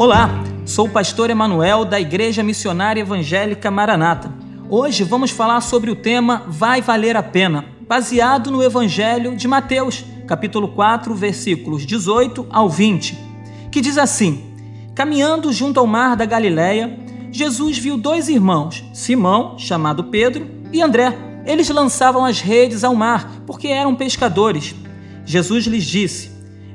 Olá, sou o pastor Emanuel da Igreja Missionária Evangélica Maranata. Hoje vamos falar sobre o tema Vai Valer a Pena, baseado no Evangelho de Mateus, capítulo 4, versículos 18 ao 20, que diz assim: Caminhando junto ao mar da Galileia, Jesus viu dois irmãos, Simão, chamado Pedro, e André. Eles lançavam as redes ao mar, porque eram pescadores. Jesus lhes disse: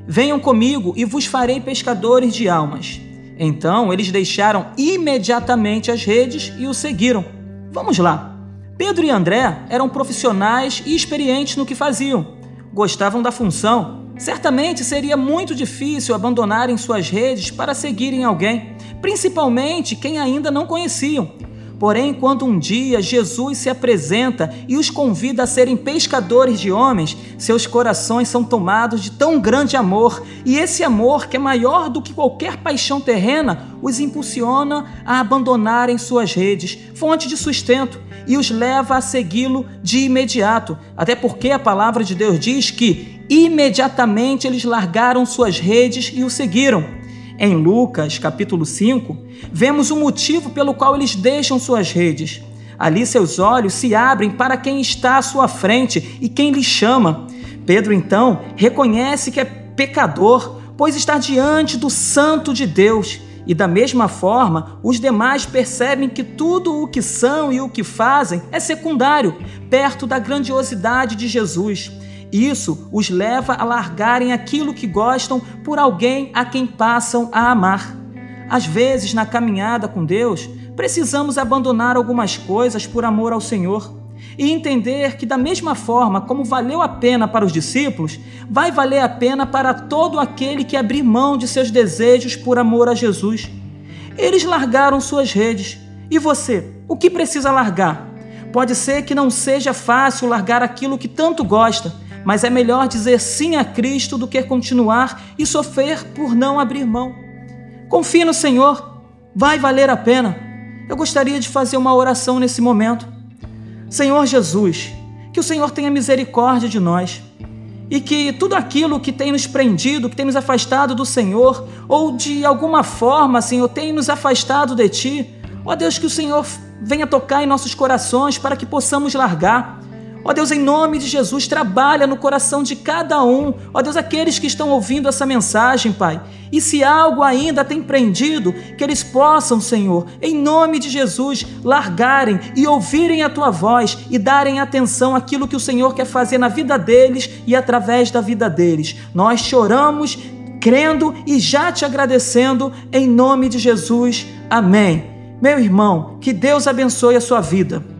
Venham comigo e vos farei pescadores de almas. Então eles deixaram imediatamente as redes e o seguiram. Vamos lá. Pedro e André eram profissionais e experientes no que faziam. Gostavam da função. Certamente seria muito difícil abandonarem suas redes para seguirem alguém, principalmente quem ainda não conheciam. Porém, quando um dia Jesus se apresenta e os convida a serem pescadores de homens, seus corações são tomados de tão grande amor, e esse amor, que é maior do que qualquer paixão terrena, os impulsiona a abandonarem suas redes, fonte de sustento, e os leva a segui-lo de imediato. Até porque a palavra de Deus diz que imediatamente eles largaram suas redes e o seguiram. Em Lucas, capítulo 5, vemos o motivo pelo qual eles deixam suas redes. Ali seus olhos se abrem para quem está à sua frente e quem lhe chama. Pedro então reconhece que é pecador, pois está diante do Santo de Deus. E da mesma forma, os demais percebem que tudo o que são e o que fazem é secundário, perto da grandiosidade de Jesus. Isso os leva a largarem aquilo que gostam por alguém a quem passam a amar. Às vezes, na caminhada com Deus, precisamos abandonar algumas coisas por amor ao Senhor e entender que, da mesma forma como valeu a pena para os discípulos, vai valer a pena para todo aquele que abrir mão de seus desejos por amor a Jesus. Eles largaram suas redes. E você, o que precisa largar? Pode ser que não seja fácil largar aquilo que tanto gosta mas é melhor dizer sim a Cristo do que continuar e sofrer por não abrir mão. Confie no Senhor, vai valer a pena. Eu gostaria de fazer uma oração nesse momento. Senhor Jesus, que o Senhor tenha misericórdia de nós e que tudo aquilo que tem nos prendido, que tem nos afastado do Senhor, ou de alguma forma, Senhor, tem nos afastado de Ti, ó Deus, que o Senhor venha tocar em nossos corações para que possamos largar Ó Deus, em nome de Jesus, trabalha no coração de cada um. Ó Deus, aqueles que estão ouvindo essa mensagem, Pai. E se algo ainda tem prendido, que eles possam, Senhor, em nome de Jesus, largarem e ouvirem a tua voz e darem atenção àquilo que o Senhor quer fazer na vida deles e através da vida deles. Nós choramos, crendo e já te agradecendo, em nome de Jesus. Amém. Meu irmão, que Deus abençoe a sua vida.